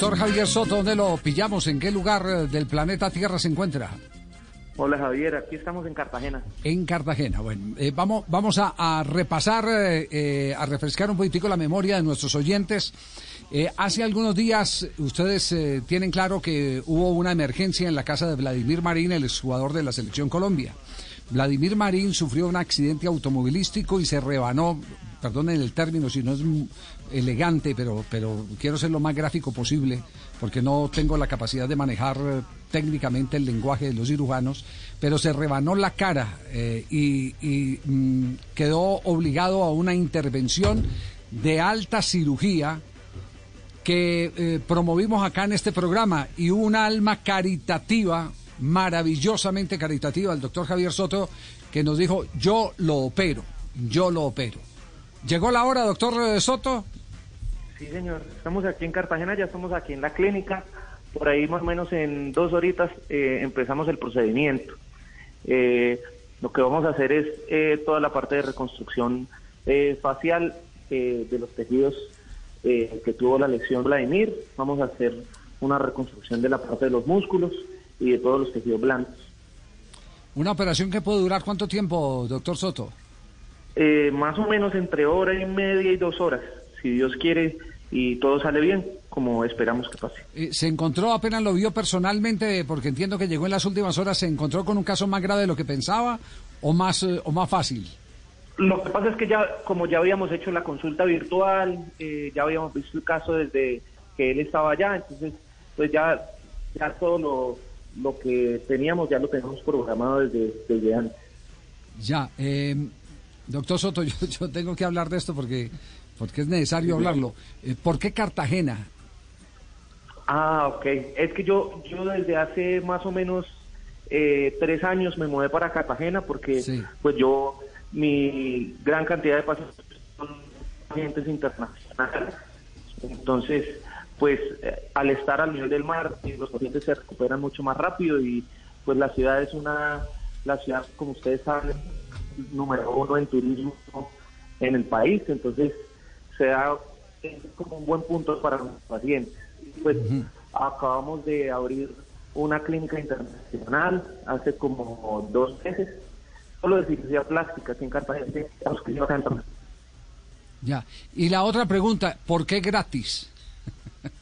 doctor Javier Soto, ¿dónde lo pillamos? ¿En qué lugar eh, del planeta Tierra se encuentra? Hola Javier, aquí estamos en Cartagena. En Cartagena, bueno, eh, vamos, vamos a, repasar, eh, a refrescar un poquitico la memoria de nuestros oyentes. hace algunos días ustedes tienen claro que hubo una emergencia en la casa de Vladimir Marín, el exjugador de la Selección Colombia. Vladimir Marín sufrió un accidente automovilístico y se rebanó, perdonen el término si no es elegante, pero, pero quiero ser lo más gráfico posible, porque no tengo la capacidad de manejar eh, técnicamente el lenguaje de los cirujanos, pero se rebanó la cara eh, y, mm, quedó obligado a una intervención de alta cirugía que eh, promovimos acá en este programa y un alma caritativa, maravillosamente caritativa, el doctor Javier Soto, que nos dijo, yo lo opero, yo lo opero. ¿Llegó la hora, doctor Soto? Sí, señor. Estamos aquí en Cartagena, ya estamos aquí en la clínica. Por ahí más o menos en dos horitas eh, empezamos el procedimiento. Eh, lo que vamos a hacer es eh, toda la parte de reconstrucción facial de los tejidos que tuvo la lesión Vladimir. Vamos a hacer una reconstrucción de la parte de los músculos y de todos los tejidos blancos. ¿Una operación que puede durar cuánto tiempo, doctor Soto? más o menos entre hora y media y dos horas. Si Dios quiere, y todo sale bien, como esperamos que pase. Eh, ¿Se encontró, apenas lo vio personalmente, porque entiendo que llegó en las últimas horas, se encontró con un caso más grave de lo que pensaba o más, eh, o más fácil? Lo que pasa es que ya, como ya habíamos hecho la consulta virtual, eh, ya habíamos visto el caso desde que él estaba allá, entonces pues ya, ya todo lo, lo que teníamos ya lo tenemos programado desde, desde antes. Ya, doctor Soto, yo, yo tengo que hablar de esto porque porque es necesario hablarlo. Eh, ¿Por qué Cartagena? Ah, ok. Es que yo, yo desde hace más o menos eh, tres años me mudé para Cartagena porque pues yo, mi gran cantidad de pacientes son pacientes internacionales. Entonces, pues eh, al estar al nivel del mar, los pacientes se recuperan mucho más rápido y pues la ciudad es una, la ciudad, como ustedes saben, número uno en turismo en el país. Entonces, sea como un buen punto para los pacientes. Pues acabamos de abrir una clínica internacional hace como dos meses, solo de cirugía plástica aquí en Cartagena. Ya. Y la otra pregunta, ¿por qué gratis?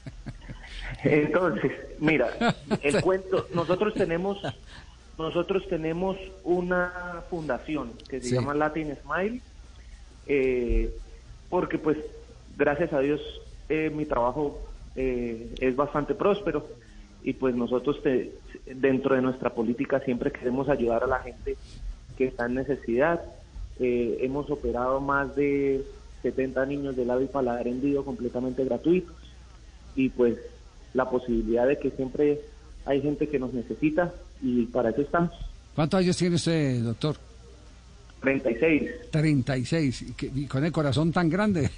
Entonces, mira, el cuento, nosotros tenemos nosotros tenemos una fundación que se llama Latin Smile, eh, porque pues gracias a Dios eh, mi trabajo eh, es bastante próspero y pues nosotros dentro de nuestra política siempre queremos ayudar a la gente que está en necesidad. Eh, hemos operado más de 70 niños de labio y paladar hendido completamente gratuitos y pues la posibilidad de que siempre hay gente que nos necesita y para eso estamos. ¿Cuántos años tiene usted, doctor? 36. 36, y con el corazón tan grande.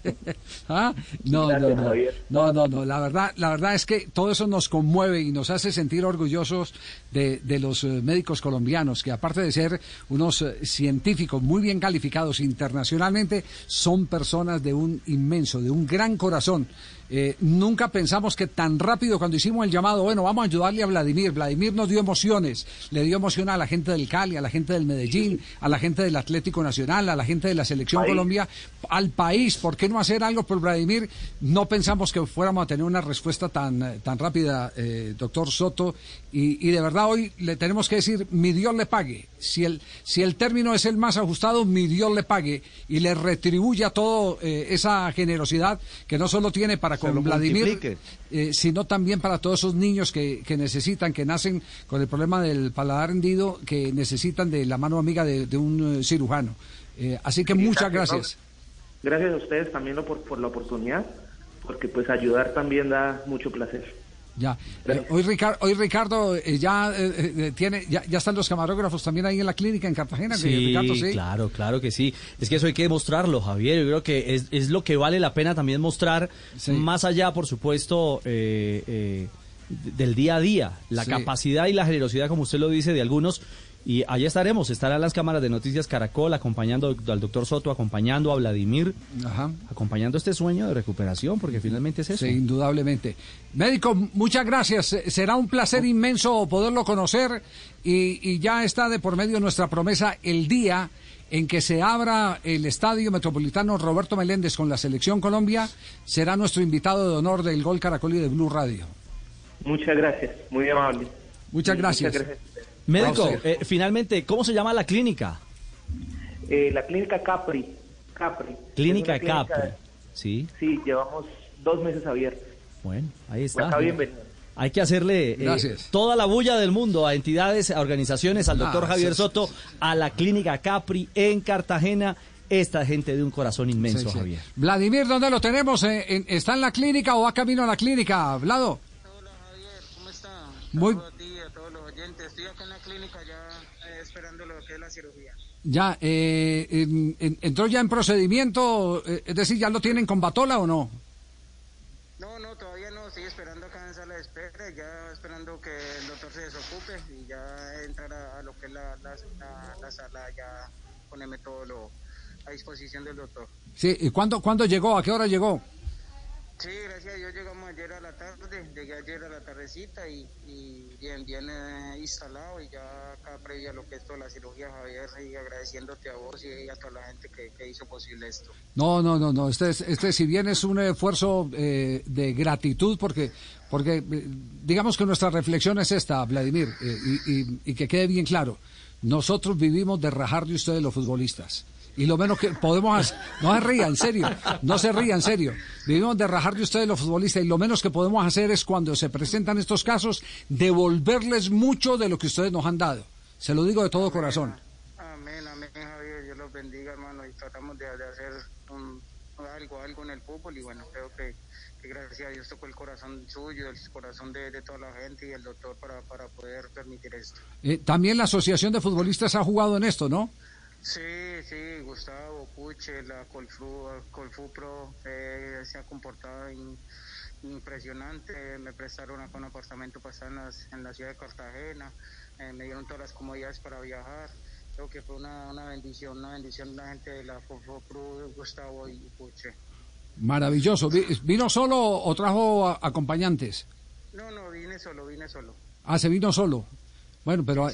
¿Ah? No, no, no, no, no, no, la verdad, la verdad es que todo eso nos conmueve y nos hace sentir orgullosos de, de los eh, médicos colombianos, que aparte de ser unos eh, científicos muy bien calificados internacionalmente, son personas de un inmenso, de un gran corazón. Eh, nunca pensamos que tan rápido cuando hicimos el llamado, bueno, vamos a ayudarle a Vladimir. Vladimir nos dio emociones, le dio emoción a la gente del Cali, a la gente del Medellín, a la gente del Atlético Nacional, a la gente de la Selección Colombia, al país. ¿Por qué no hacer algo por Vladimir? No pensamos que fuéramos a tener una respuesta tan, eh, tan rápida, eh, doctor Soto. Y, de verdad hoy le tenemos que decir, mi Dios le pague. Si el, si el término es el más ajustado, mi Dios le pague y le retribuya todo esa generosidad que no solo tiene para con Vladimir, eh, sino también para todos esos niños que, que, necesitan, que nacen con el problema del paladar hendido, que necesitan de la mano amiga de, un eh, cirujano. Eh, así que muchas gracias. Gracias a ustedes también por, por la oportunidad, porque pues ayudar también da mucho placer. Ya. Eh, hoy, Ricardo, hoy Ricardo eh, ya eh, tiene, ya, están los camarógrafos también ahí en la clínica en Cartagena. Sí, claro, claro que sí. Es que eso hay que demostrarlo, Javier. Yo creo que es, es lo que vale la pena también mostrar, más allá, por supuesto, del día a día, la capacidad y la generosidad, como usted lo dice, de algunos Y allá estaremos, estarán las cámaras de Noticias Caracol acompañando al doctor Soto, acompañando a Vladimir, acompañando este sueño de recuperación, porque finalmente es eso. Sí, indudablemente. Médico, muchas gracias. Será un placer inmenso poderlo conocer y, y ya está de por medio nuestra promesa el día en que se abra el Estadio Metropolitano Roberto Meléndez con la Selección Colombia, será nuestro invitado de honor del Gol Caracol y de Blue Radio. Muchas gracias, muy amable. Muchas gracias. Médico, eh, finalmente, ¿cómo se llama la clínica? Eh, la clínica Capri. Capri. Clínica, Capri. Sí. Sí, llevamos dos meses abiertos. Bueno, ahí está. Pues bienvenido. Hay que hacerle eh, toda la bulla del mundo a entidades, a organizaciones, al doctor Javier Soto, a la clínica Capri en Cartagena. Esta gente de un corazón inmenso, Javier. Vladimir, ¿dónde lo tenemos? ¿Está en la clínica o va camino a la clínica? Vlado. Hola, Javier, ¿cómo está? Muy... Estoy acá en la clínica ya eh, esperando lo que es la cirugía. Ya, eh, ¿entró ya en procedimiento? Es decir, ¿ya lo tienen con batola o no? No, no, todavía no. Estoy esperando acá en sala de espera, ya esperando que el doctor se desocupe y ya entrar a, lo que es la, la, sala, ya ponerme todo lo a disposición del doctor. Sí, ¿y cuándo, cuándo llegó? ¿A qué hora llegó? Sí, gracias a Dios llegamos ayer a la tarde, llegué ayer a la tardecita y, bien, bien eh, instalado y ya acá previa lo que es toda la cirugía, Javier, y agradeciéndote a vos y a toda la gente que, hizo posible esto. No, no, no, no, este, este si bien es un esfuerzo eh, de gratitud porque, porque eh, digamos que nuestra reflexión es esta, Vladimir, y, y que quede bien claro, nosotros vivimos de rajar de ustedes los futbolistas y lo menos que podemos hacer, no se ría, en serio, no se ría, en serio. Vivimos de rajar de ustedes los futbolistas y lo menos que podemos hacer es cuando se presentan estos casos, devolverles mucho de lo que ustedes nos han dado. Se lo digo de todo corazón. Amén, amén, Javier, Dios los bendiga, hermano, y tratamos de, hacer algo, algo en el fútbol y bueno, creo que, gracias a Dios tocó el corazón suyo, el corazón de, toda la gente y el doctor para, para poder permitir esto. Eh, también la Asociación de Futbolistas ha jugado en esto, ¿no? Sí, sí, Gustavo, Puche, la Colfu, Colfu Pro eh, se ha comportado impresionante. Me prestaron un apartamento para estar en, la ciudad de Cartagena, eh, me dieron todas las comodidades para viajar. Creo que fue una, bendición, una bendición la gente de la Colfu Pro, Gustavo y Puche. Maravilloso. ¿Vino solo o trajo acompañantes? No, no, vine solo, vine solo. Ah, se vino solo. Bueno, pero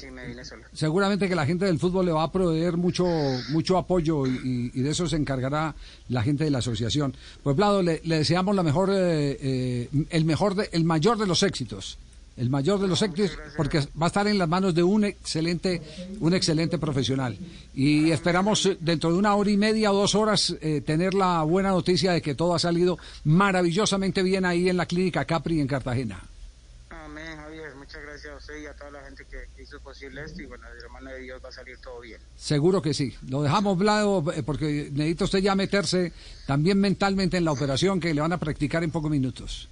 seguramente que la gente del fútbol le va a proveer mucho mucho apoyo y, de eso se encargará la gente de la asociación. Pues Vlado, le, deseamos la mejor, eh, eh, el mejor, el mayor de los éxitos, el mayor de los éxitos, porque va a estar en las manos de un excelente, un excelente profesional. Y esperamos eh, dentro de una hora y media o dos horas tener la buena noticia de que todo ha salido maravillosamente bien ahí en la clínica Capri en Cartagena muchas gracias a usted y a toda la gente que hizo posible esto y bueno, de la mano de Dios va a salir todo bien. Seguro que sí. Lo dejamos, Vlado, eh, porque necesita usted ya meterse también mentalmente en la operación que le van a practicar en pocos minutos.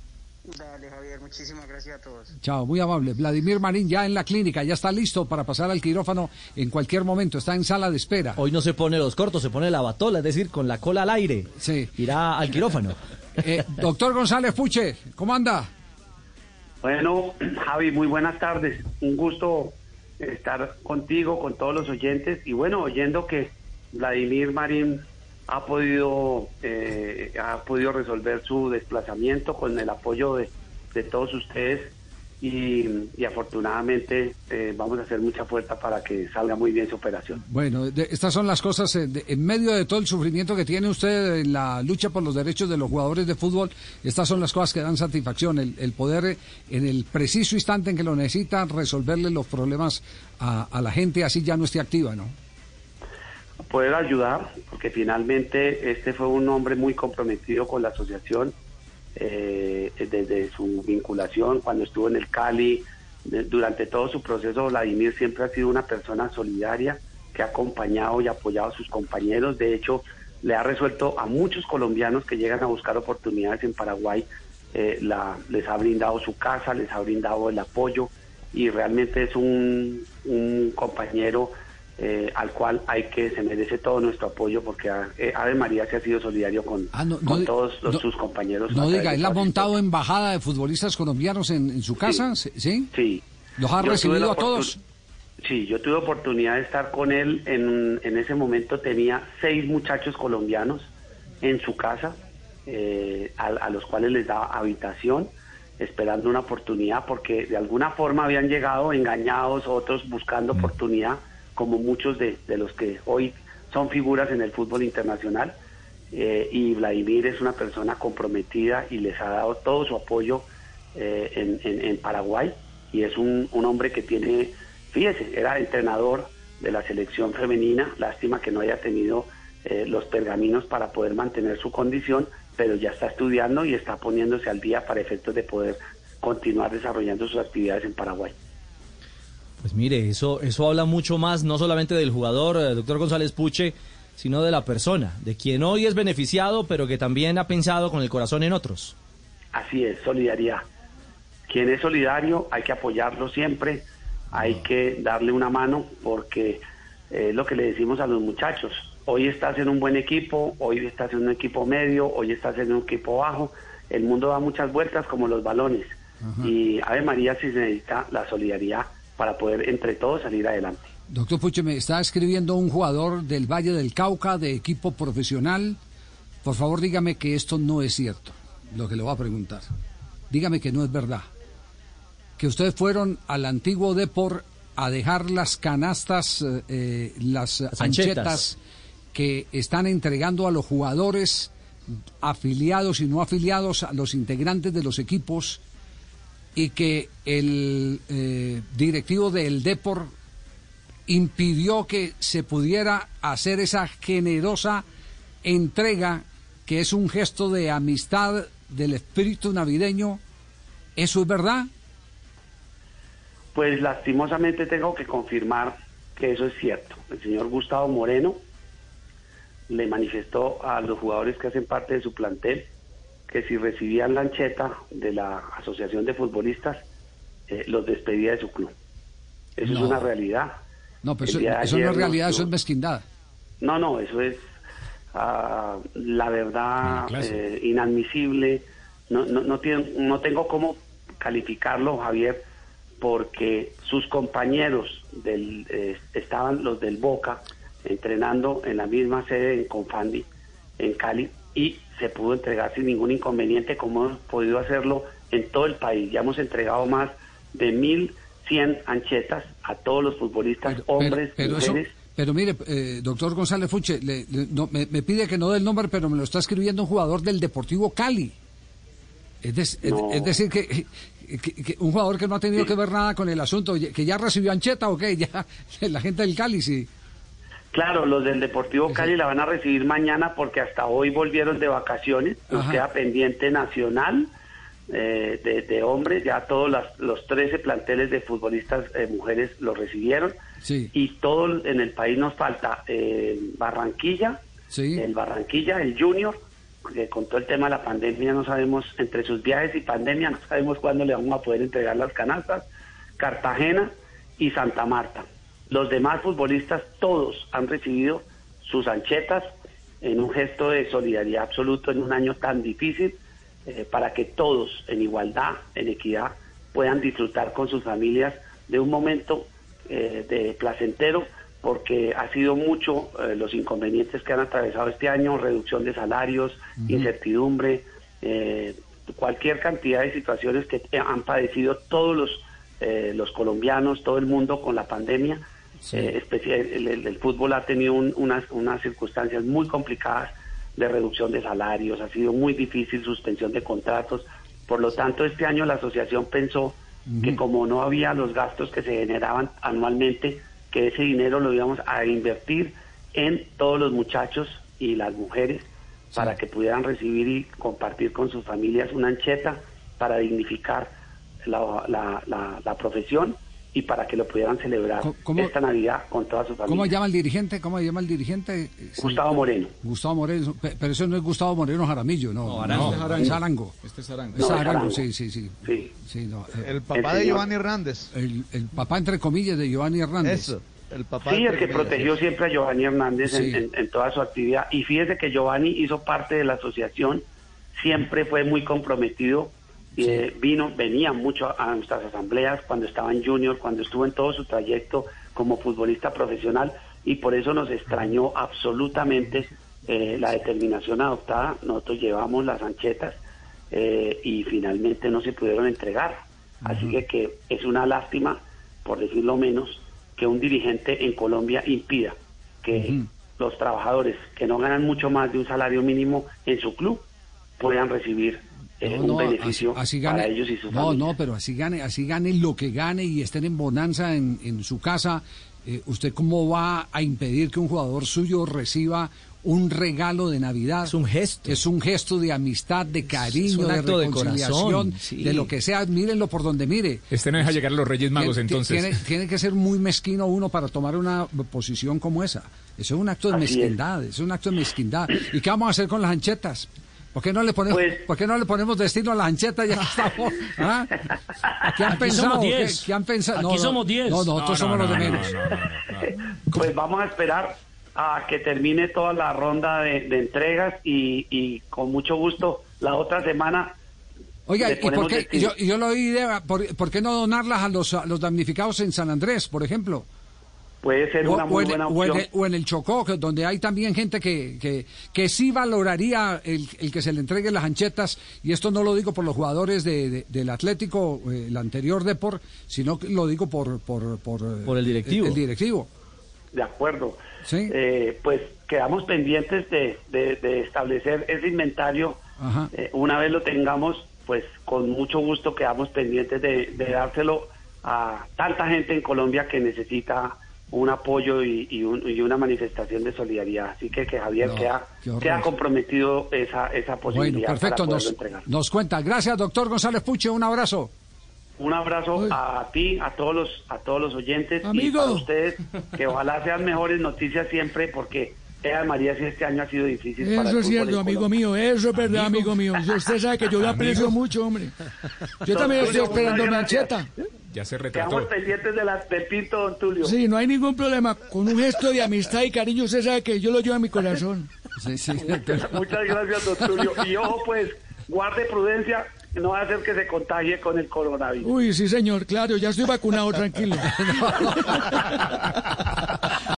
Dale, Javier, muchísimas gracias a todos. Chao, muy amable. Vladimir Marín ya en la clínica, ya está listo para pasar al quirófano en cualquier momento, está en sala de espera. Hoy no se pone los cortos, se pone la batola, es decir, con la cola al aire. Sí. Irá al quirófano. Eh, doctor González Puche, ¿cómo anda? Bueno, Javi, muy buenas tardes. Un gusto estar contigo, con todos los oyentes. Y bueno, oyendo que Vladimir Marín ha podido, eh, ha podido resolver su desplazamiento con el apoyo de, de todos ustedes y, afortunadamente eh, vamos a hacer mucha fuerza para que salga muy bien su operación. Bueno, estas son las cosas, eh, en medio de todo el sufrimiento que tiene usted en la lucha por los derechos de los jugadores de fútbol, estas son las cosas que dan satisfacción, el, poder eh, en el preciso instante en que lo necesita resolverle los problemas a, a la gente, así ya no esté activa, ¿no? Poder ayudar, porque finalmente este fue un hombre muy comprometido con la asociación eh, desde su vinculación, cuando estuvo en el Cali, durante todo su proceso, Vladimir siempre ha sido una persona solidaria que ha acompañado y apoyado a sus compañeros. De hecho, le ha resuelto a muchos colombianos que llegan a buscar oportunidades en Paraguay, eh, la, les ha brindado su casa, les ha brindado el apoyo y realmente es un compañero eh, al cual hay que se merece todo nuestro apoyo porque eh, Ave María se ha sido solidario con, ah, todos sus compañeros. No diga, él ha montado embajada de futbolistas colombianos en, su casa, sí. ¿sí? ¿Los ha recibido a todos? Sí, yo tuve oportunidad de estar con él. En, en ese momento tenía seis muchachos colombianos en su casa, eh, a, los cuales les daba habitación, esperando una oportunidad, porque de alguna forma habían llegado engañados, otros buscando mm. oportunidad, como muchos de, los que hoy son figuras en el fútbol internacional. Eh, y Vladimir es una persona comprometida y les ha dado todo su apoyo eh, en, Paraguay y es un, un hombre que tiene, fíjese, era entrenador de la selección femenina, lástima que no haya tenido eh, los pergaminos para poder mantener su condición, pero ya está estudiando y está poniéndose al día para efectos de poder continuar desarrollando sus actividades en Paraguay. Pues mire, eso, eso habla mucho más, no solamente del jugador, eh, doctor González Puche, sino de la persona, de quien hoy es beneficiado, pero que también ha pensado con el corazón en otros. Así es, solidaridad. Quien es solidario hay que apoyarlo siempre, hay que darle una mano porque es lo que le decimos a los muchachos, hoy estás en un buen equipo, hoy estás en un equipo medio, hoy estás en un equipo bajo. El mundo da muchas vueltas como los balones. Y Ave María si se necesita la solidaridad para poder entre todos salir adelante. Doctor Puche, me está escribiendo un jugador del Valle del Cauca, de equipo profesional. Por favor, dígame que esto no es cierto, lo que le voy a preguntar. Dígame que no es verdad. Que ustedes fueron al antiguo Depor a dejar las canastas, eh, eh, las anchetas que están entregando a los jugadores afiliados y no afiliados, a los integrantes de los equipos, y que el eh, directivo del Depor impidió que se pudiera hacer esa generosa entrega que es un gesto de amistad del espíritu navideño. ¿Eso es verdad? Pues lastimosamente tengo que confirmar que eso es cierto. El señor Gustavo Moreno, le manifestó a los jugadores que hacen parte de su plantel que si recibían lancheta de la Asociación de Futbolistas, eh, los despedía de su club. Eso es una realidad. No, pero eso, no es realidad, eso es mezquindad. No, no, eso es ah, la verdad eh, inadmisible. No, no, no, no tengo cómo calificarlo, Javier, porque sus compañeros del, eh, estaban los del Boca, entrenando en la misma sede en Confandi, en Cali, y se pudo entregar sin ningún inconveniente como hemos podido hacerlo en todo el país. Ya hemos entregado más de 1.100 anchetas a todos los futbolistas, hombres, pero, mujeres. pero mire, eh, doctor González Fuche, me, pide que no dé el nombre, pero me lo está escribiendo un jugador del Deportivo Cali. Es, decir, que, un jugador que no ha tenido que ver nada con el asunto, que ya recibió ancheta o qué, ya la gente del Cali sí. Claro, los del Deportivo Cali la van a recibir mañana porque hasta hoy volvieron de vacaciones. Nos queda pendiente nacional eh, de, hombres. Ya todos los 13 planteles de futbolistas eh, mujeres lo recibieron. Y todo en el país nos falta eh, Barranquilla, el Barranquilla, el Junior, que con todo el tema de la pandemia no sabemos, entre sus viajes y pandemia, no sabemos cuándo le vamos a poder entregar las canastas. Cartagena y Santa Marta. Los demás futbolistas, todos han recibido sus anchetas en un gesto de solidaridad absoluto en un año tan difícil eh, para que todos en igualdad, en equidad, puedan disfrutar con sus familias de un momento eh, de placentero porque ha sido mucho eh, los inconvenientes que han atravesado este año, reducción de salarios, incertidumbre, cualquier cantidad de situaciones que han padecido todos los, los colombianos, todo el mundo con la pandemia eh, especial, el, fútbol ha tenido unas, unas circunstancias muy complicadas de reducción de salarios, ha sido muy difícil suspensión de contratos. Por lo tanto, este año la asociación pensó que como no había los gastos que se generaban anualmente, que ese dinero lo íbamos a invertir en todos los muchachos y las mujeres para que pudieran recibir y compartir con sus familias una ancheta para dignificar la, la, la profesión y para que lo pudieran celebrar esta Navidad con toda su familia. ¿Cómo llama el dirigente? ¿Cómo llama el dirigente? Gustavo Moreno. Gustavo Moreno, pero eso no es Gustavo Moreno Jaramillo, no. No, Arango. es Arango. Este es Arango. Es Arango, sí, sí, sí. sí. Eh, el papá de Giovanni Hernández. El, papá, entre comillas, de Giovanni Hernández. Eso. El papá sí, el que protegió siempre a Giovanni Hernández en, en toda su actividad. Y fíjese que Giovanni hizo parte de la asociación, siempre fue muy comprometido eh, vino, venía mucho a nuestras asambleas cuando estaba en Junior, cuando estuvo en todo su trayecto como futbolista profesional y por eso nos extrañó absolutamente eh, la determinación adoptada. Nosotros llevamos las anchetas eh, y finalmente no se pudieron entregar. Así que, que es una lástima, por decirlo menos, que un dirigente en Colombia impida que los trabajadores que no ganan mucho más de un salario mínimo en su club puedan recibir eh, un beneficio para ellos y su no, familia. No, pero así gane, así gane lo que gane y estén en bonanza en, en su casa. Eh, ¿Usted cómo va a impedir que un jugador suyo reciba un regalo de Navidad. Es un gesto. Es un gesto de amistad, de cariño, de reconciliación, de, de, lo que sea. Mírenlo por donde mire. Este no deja llegar a los Reyes Magos, entonces. Tiene, tiene, que ser muy mezquino uno para tomar una posición como esa. Eso es un acto de Así mezquindad, es. es un acto de mezquindad. ¿Y qué vamos a hacer con las anchetas? ¿Por qué no le ponemos, pues, ¿por qué no le ponemos destino a la ancheta ya estamos? ¿ah? ¿Qué han Aquí pensado? Somos ¿Qué, diez. ¿Qué, han pensado? Aquí no, somos 10. No, nosotros no, somos no, los de no, menos. Pues vamos a esperar a que termine toda la ronda de, de entregas y, y, con mucho gusto la otra semana. Oiga, ¿y por qué? Yo, yo lo oí, ¿por, ¿por, qué no donarlas a los, a los damnificados en San Andrés, por ejemplo? Puede ser una o, muy o en, buena o opción. en, o en, el Chocó, donde hay también gente que, que, que sí valoraría el, el, que se le entreguen las anchetas, y esto no lo digo por los jugadores de, de, del Atlético, eh, el anterior Depor, sino que lo digo por, por, por, por el directivo. El, el directivo. De acuerdo. ¿Sí? Eh, pues quedamos pendientes de, de, de establecer ese inventario. Eh, una vez lo tengamos, pues con mucho gusto quedamos pendientes de, de dárselo a tanta gente en Colombia que necesita un apoyo y, y, un, y, una manifestación de solidaridad. Así que que Javier no, queda, queda comprometido esa, esa posibilidad. Bueno, perfecto, para nos, entregar. nos cuenta. Gracias, doctor González Puche, un abrazo. Un abrazo Uy. a ti, a todos los, a todos los oyentes Amigo. y para ustedes, que ojalá sean mejores noticias siempre, porque Ea María si este año ha sido difícil. Eso para es cierto, amigo mío, eso es verdad, amigo, amigo mío. Usted sabe que yo lo aprecio mucho, hombre. Yo también estoy esperando mancheta. Ya se retrató. Quedamos pendientes de la, del pinto, don Tulio. Sí, no hay ningún problema. Con un gesto de amistad y cariño, usted sabe que yo lo llevo a mi corazón. Sí, sí. Muchas gracias, don Tulio. Y ojo, pues, guarde prudencia, no va a hacer que se contagie con el coronavirus. Uy, sí, señor, claro, ya estoy vacunado, tranquilo.